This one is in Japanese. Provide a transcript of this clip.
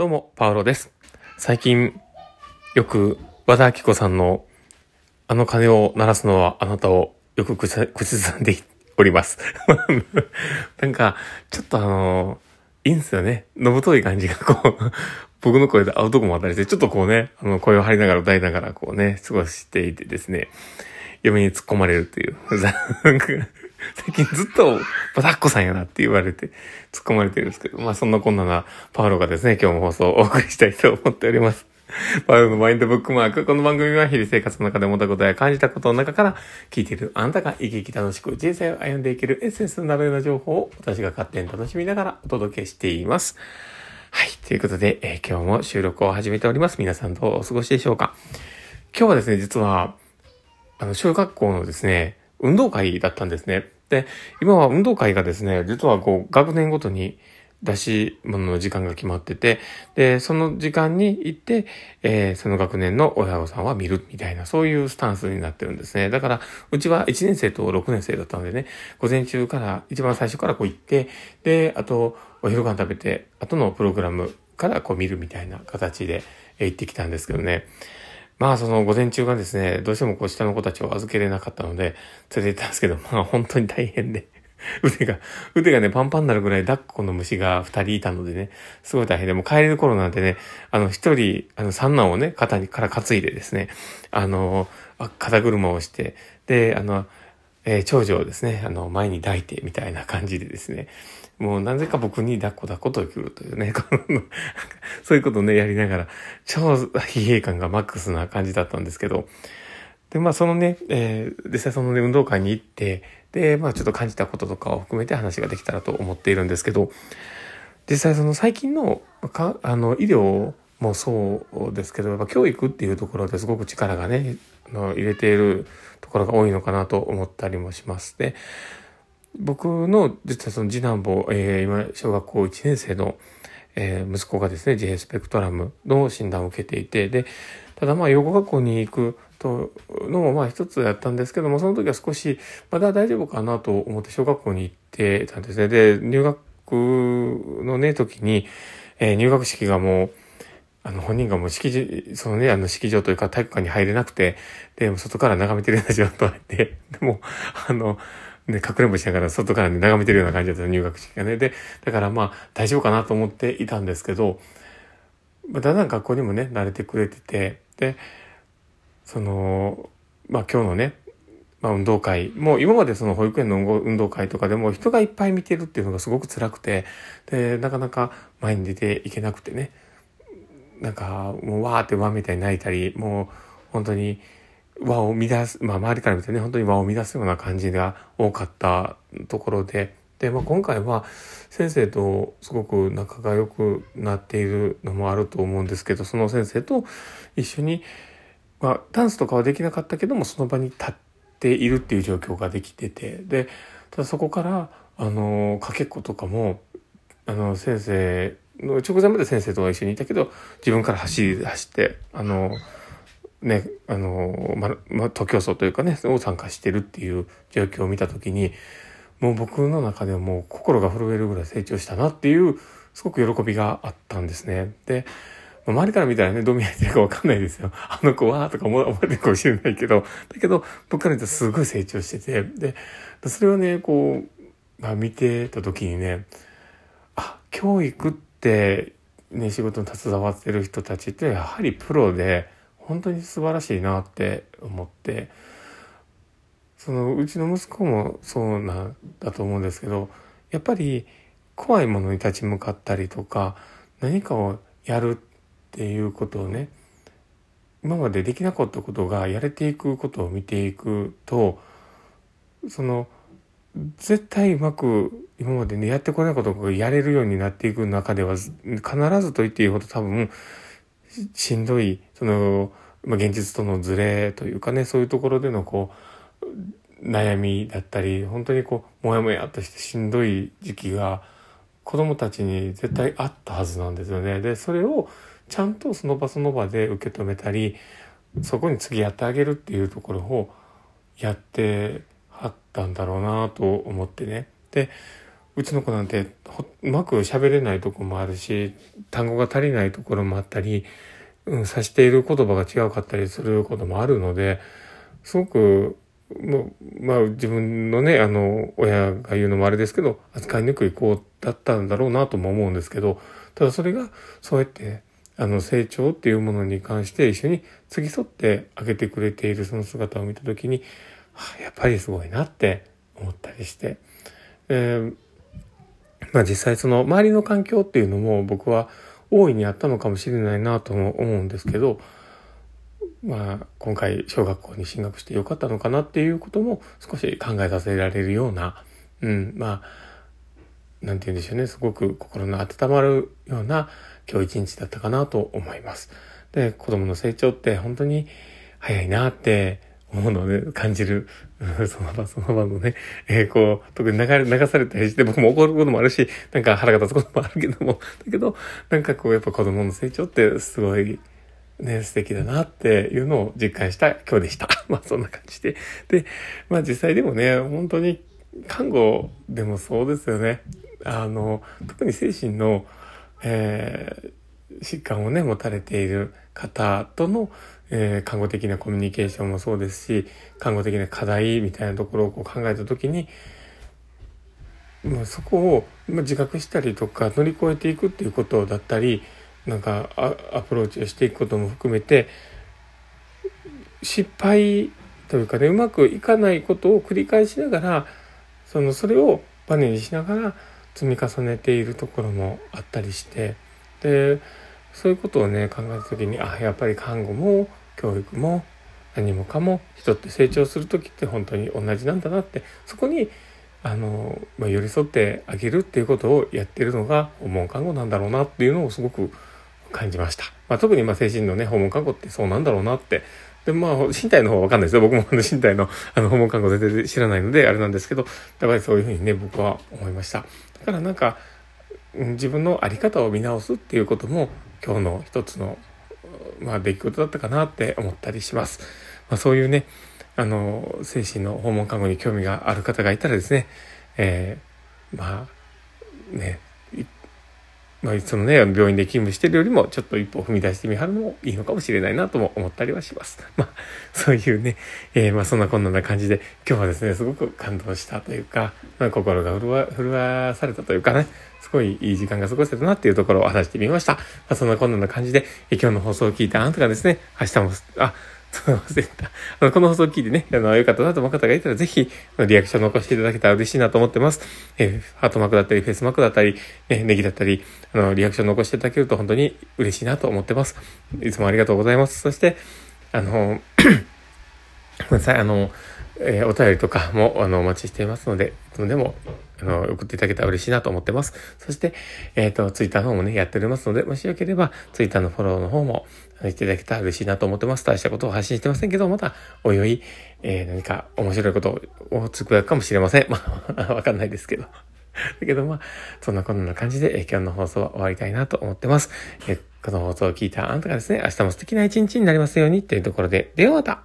どうも、パウロです。最近、よく、和田明子さんの、あの鐘を鳴らすのはあなたをよく口ずさんで おります。なんか、ちょっとあの、いいんすよね。のぶとい感じがこう、僕の声で合うとこもあったりして、ちょっとこうね、あの、声を張りながら歌いながらこうね、過ごしていてですね、嫁に突っ込まれるっていう。最近ずっと、バタッコさんやなって言われて、突っ込まれてるんですけど、まあそんなこんななパウロがですね、今日も放送をお送りしたいと思っております。パウロのマインドブックマーク。この番組は日々生活の中で思ったことや感じたことの中から聞いているあなたが生き生き楽しく人生を歩んでいけるエッセンスになるような情報を私が勝手に楽しみながらお届けしています。はい。ということで、えー、今日も収録を始めております。皆さんどうお過ごしでしょうか今日はですね、実は、あの、小学校のですね、運動会だったんですね。で、今は運動会がですね、実はこう、学年ごとに出し物の時間が決まってて、で、その時間に行って、えー、その学年の親御さんは見るみたいな、そういうスタンスになってるんですね。だから、うちは1年生と6年生だったのでね、午前中から、一番最初からこう行って、で、あと、お昼ご飯食べて、後のプログラムからこう見るみたいな形で行ってきたんですけどね。まあその午前中がですね、どうしてもこう下の子たちを預けれなかったので、連れて行ったんですけど、まあ本当に大変で。腕が、腕がね、パンパンになるぐらい抱っこの虫が二人いたのでね、すごい大変で、もう帰れる頃なんてね、あの一人、あの三男をね、肩にから担いでですね、あの、肩車をして、で、あの、えー、長女をですね、あの、前に抱いてみたいな感じでですね、もうなぜか僕に抱っこ抱っこと来るというね、そういうことをね、やりながら、超疲弊感がマックスな感じだったんですけど、で、まあそのね、えー、実際そのね、運動会に行って、で、まあちょっと感じたこととかを含めて話ができたらと思っているんですけど、実際その最近の、かあの、医療もそうですけど、やっぱ教育っていうところですごく力がね、の入れているころが多いのかなと思ったりもしますね。僕の実はその次男坊、えー、今小学校1年生の、えー、息子がですね、J スペクトラムの診断を受けていて、で、ただまあ養護学校に行くとのもまあ一つやったんですけども、その時は少しまだ大丈夫かなと思って小学校に行ってたんですね。で、入学のね、時に、えー、入学式がもう、あの、本人がもう式場、そのね、あの、式場というか体育館に入れなくて、で、外から眺めてるような状態で、でも、あの、ね、かくれんぼしながら外からね、眺めてるような感じだった入学式がね。で、だからまあ、大丈夫かなと思っていたんですけど、だんだん学校にもね、慣れてくれてて、で、その、まあ今日のね、まあ運動会、もう今までその保育園の運動会とかでも人がいっぱい見てるっていうのがすごく辛くて、で、なかなか前に出ていけなくてね、なんかもうわーって輪みたいに泣いたり、もう本当に輪を乱す、まあ周りから見てね、本当に輪を乱すような感じが多かったところで、で、まあ今回は先生とすごく仲が良くなっているのもあると思うんですけど、その先生と一緒に、まあダンスとかはできなかったけども、その場に立っているっていう状況ができてて、で、ただそこから、あの、かけっことかも、あの、先生の直前まで先生とは一緒にいたけど、自分から走り、走って、あの、ね、あの、ま、ま、徒競走というかね、を参加してるっていう状況を見たときに、もう僕の中でもう心が震えるぐらい成長したなっていう、すごく喜びがあったんですね。で、周りから見たらね、どう見えてるかわかんないですよ。あの子はとか思ってるかもしれないけど、だけど、僕から見たらすごい成長してて、で、それをね、こう、まあ、見てた時にね、あ、教育って、ね、仕事に携わってる人たちってやはりプロで、本当に素晴らしいなって思ってそのうちの息子もそうなんだと思うんですけどやっぱり怖いものに立ち向かったりとか何かをやるっていうことをね今までできなかったことがやれていくことを見ていくとその絶対うまく今までねやってこないことがやれるようになっていく中では必ずと言っていいほど多分しんどい、その、まあ、現実とのズレというかね、そういうところでのこう、悩みだったり、本当にこう、もやもやっとしてしんどい時期が、子供たちに絶対あったはずなんですよね。で、それをちゃんとその場その場で受け止めたり、そこに次やってあげるっていうところをやってたんだろうなと思ってね。で、うちの子なんてうまく喋れないとこもあるし、単語が足りないところもあったり、うん、指している言葉が違うかったりすることもあるので、すごく、まあ、自分のね、あの、親が言うのもあれですけど、扱いにくい子だったんだろうなとも思うんですけど、ただそれが、そうやって、あの、成長っていうものに関して一緒に付き添ってあげてくれているその姿を見たときに、やっぱりすごいなって思ったりして、え、まあ実際その周りの環境っていうのも僕は大いにあったのかもしれないなとも思うんですけど、まあ今回小学校に進学してよかったのかなっていうことも少し考えさせられるような、うん、まあ、なんて言うんでしょうね、すごく心の温まるような今日一日だったかなと思います。で、子供の成長って本当に早いなって思うので、感じる、その場その場のね、えー、こう、特に流れ、流されたりして、僕も怒ることもあるし、なんか腹が立つこともあるけども、だけど、なんかこう、やっぱ子供の成長ってすごい、ね、素敵だなっていうのを実感した今日でした。まあそんな感じで。で、まあ実際でもね、本当に看護でもそうですよね。あの、特に精神の、えー、疾患をね、持たれている方との、えー、看護的なコミュニケーションもそうですし、看護的な課題みたいなところをこう考えたときに、まあ、そこを、ま自覚したりとか乗り越えていくっていうことだったり、なんかアプローチをしていくことも含めて、失敗というかね、うまくいかないことを繰り返しながら、その、それをバネにしながら積み重ねているところもあったりして、で、そういうことをね、考えた時に、あ、やっぱり看護も教育も何もかも人って成長する時って本当に同じなんだなってそこにあの、まあ、寄り添ってあげるっていうことをやってるのが訪問看護なんだろうなっていうのをすごく感じました。まあ、特にまあ精神のね訪問看護ってそうなんだろうなってでまあ身体の方はわかんないですよ僕も身体のあの訪問看護全然知らないのであれなんですけどやっぱりそういうふうにね僕は思いました。だからなんか自分の在り方を見直すっていうことも今日の一つのまあ、出来事だったかなって思ったりします。まあ、そういうね、あの、精神の訪問看護に興味がある方がいたらですね、えー、まあ、ね、まあ、そのね、病院で勤務してるよりも、ちょっと一歩踏み出してみはるのもいいのかもしれないなとも思ったりはします。まあ、そういうね、えー、まあ、そんなこんな感じで、今日はですね、すごく感動したというか、まあ、心が震わ、震わされたというかね、すごいいい時間が過ごせたなっていうところを話してみました。まあ、そんなこんな感じで、え今日の放送を聞いたあなたがですね、明日も、あ、忘れた。この放送を聞いてね、あの、良かったなと思う方がいたら、ぜひ、リアクション残していただけたら嬉しいなと思ってます。えー、ハートマークだったり、フェイスマークだったり、ね、ネギだったり、あの、リアクション残していただけると本当に嬉しいなと思ってます。いつもありがとうございます。そして、あの、ごめんなさい、あの、えー、お便りとかも、あの、お待ちしていますので、いつもでも、あの、送っていただけたら嬉しいなと思ってます。そして、えっ、ー、と、ツイッターの方もね、やっておりますので、もしよければ、ツイッターのフォローの方も、していただけたら嬉しいなと思ってます。大したことを発信してませんけど、また、おいおい、えー、何か面白いことをつぶやくかもしれません。まあ、わかんないですけど。だけど、まあ、そんなこんな感じで、え、今日の放送は終わりたいなと思ってます。え、この放送を聞いたあなたがですね、明日も素敵な一日になりますようにというところで、ではまた